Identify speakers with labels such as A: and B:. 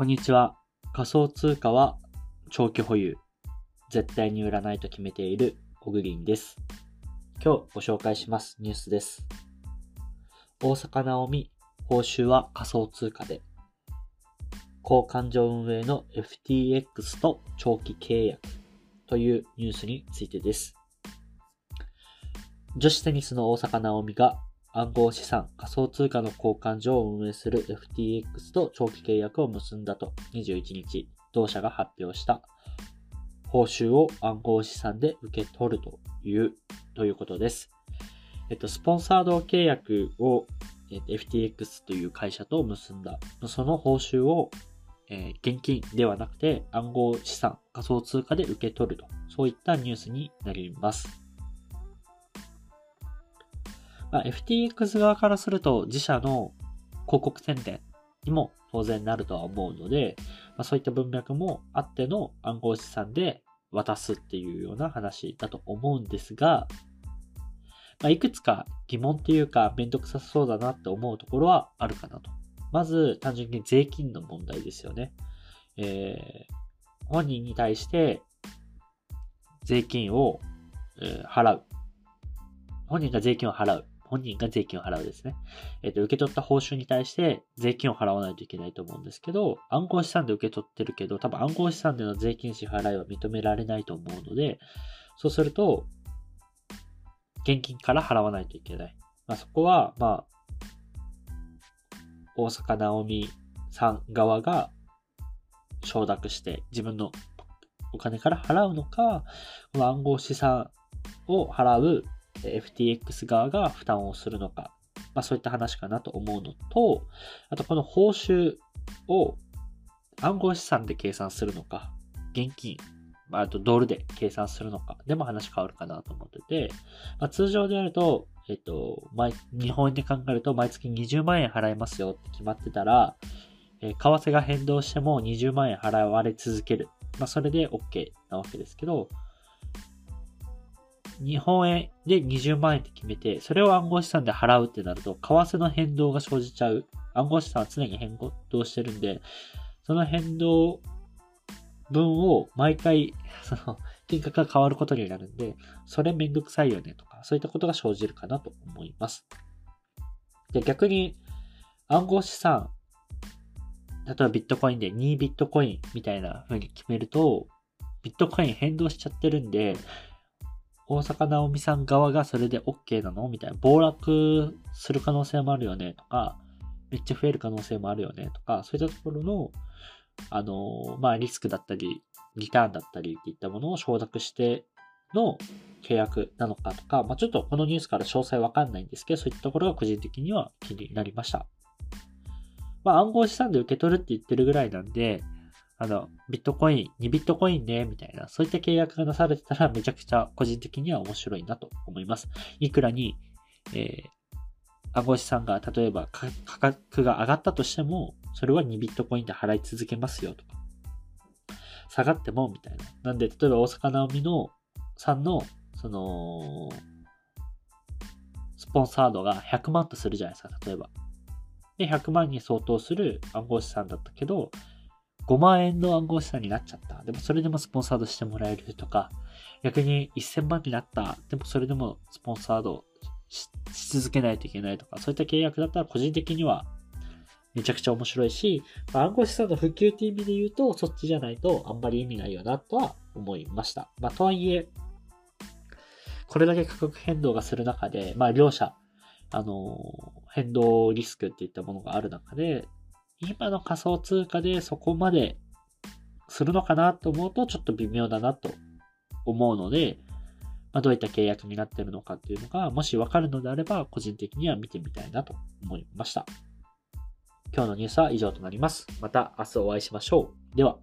A: こんにちは。仮想通貨は長期保有。絶対に売らないと決めているオグリンです。今日ご紹介しますニュースです。大阪なおみ、報酬は仮想通貨で。交換所運営の FTX と長期契約というニュースについてです。女子テニスの大坂なおみが暗号資産、仮想通貨の交換所を運営する FTX と長期契約を結んだと21日、同社が発表した報酬を暗号資産で受け取るという、ということです。えっと、スポンサード契約を、えっと、FTX という会社と結んだ。その報酬を、えー、現金ではなくて暗号資産、仮想通貨で受け取ると。そういったニュースになります。まあ、FTX 側からすると自社の広告宣伝にも当然なるとは思うので、まあ、そういった文脈もあっての暗号資産で渡すっていうような話だと思うんですが、まあ、いくつか疑問っていうかめんどくさそうだなって思うところはあるかなと。まず単純に税金の問題ですよね。えー、本人に対して税金を、えー、払う。本人が税金を払う。本人が税金を払うですね。えっ、ー、と、受け取った報酬に対して税金を払わないといけないと思うんですけど、暗号資産で受け取ってるけど、多分暗号資産での税金支払いは認められないと思うので、そうすると、現金から払わないといけない。まあ、そこは、まあ、大坂なおみさん側が承諾して自分のお金から払うのか、この暗号資産を払う FTX 側が負担をするのか、まあそういった話かなと思うのと、あとこの報酬を暗号資産で計算するのか、現金、あとドルで計算するのか、でも話変わるかなと思ってて、まあ、通常であると、えっと、毎日本円で考えると毎月20万円払いますよって決まってたら、え、為替が変動しても20万円払われ続ける。まあ、それで OK なわけですけど、日本円で20万円って決めて、それを暗号資産で払うってなると、為替の変動が生じちゃう。暗号資産は常に変動してるんで、その変動分を毎回、その、金額が変わることになるんで、それめんどくさいよねとか、そういったことが生じるかなと思います。で、逆に、暗号資産、例えばビットコインで2ビットコインみたいな風に決めると、ビットコイン変動しちゃってるんで、大坂なおみさん側がそれで OK なの？みたいな。暴落する可能性もあるよねとか、めっちゃ増える可能性もあるよねとか、そういったところの、あの、まあ、リスクだったり、リターンだったりっていったものを承諾しての契約なのかとか、まあ、ちょっとこのニュースから詳細わかんないんですけど、そういったところが個人的には気になりました。まあ、暗号資産で受け取るって言ってるぐらいなんで、あの、ビットコイン、2ビットコインね、みたいな、そういった契約がなされてたらめちゃくちゃ個人的には面白いなと思います。いくらに、えー、暗号資産が例えば価格が上がったとしても、それは2ビットコインで払い続けますよとか、下がってもみたいな。なんで、例えば大阪直美のさんの、その、スポンサードが100万とするじゃないですか、例えば。で、100万に相当する暗号資産だったけど、5万円の暗号資産になっちゃった。でもそれでもスポンサードしてもらえるとか、逆に1000万になった。でもそれでもスポンサードし続けないといけないとか、そういった契約だったら個人的にはめちゃくちゃ面白いし、ま、暗号資産の普及っていう意味で言うと、そっちじゃないとあんまり意味ないよなとは思いました。まあ、とはいえ、これだけ価格変動がする中で、まあ、両者、あの変動リスクっていったものがある中で、今の仮想通貨でそこまでするのかなと思うとちょっと微妙だなと思うので、まあ、どういった契約になってるのかっていうのが、もしわかるのであれば、個人的には見てみたいなと思いました。今日のニュースは以上となります。また明日お会いしましょう。では。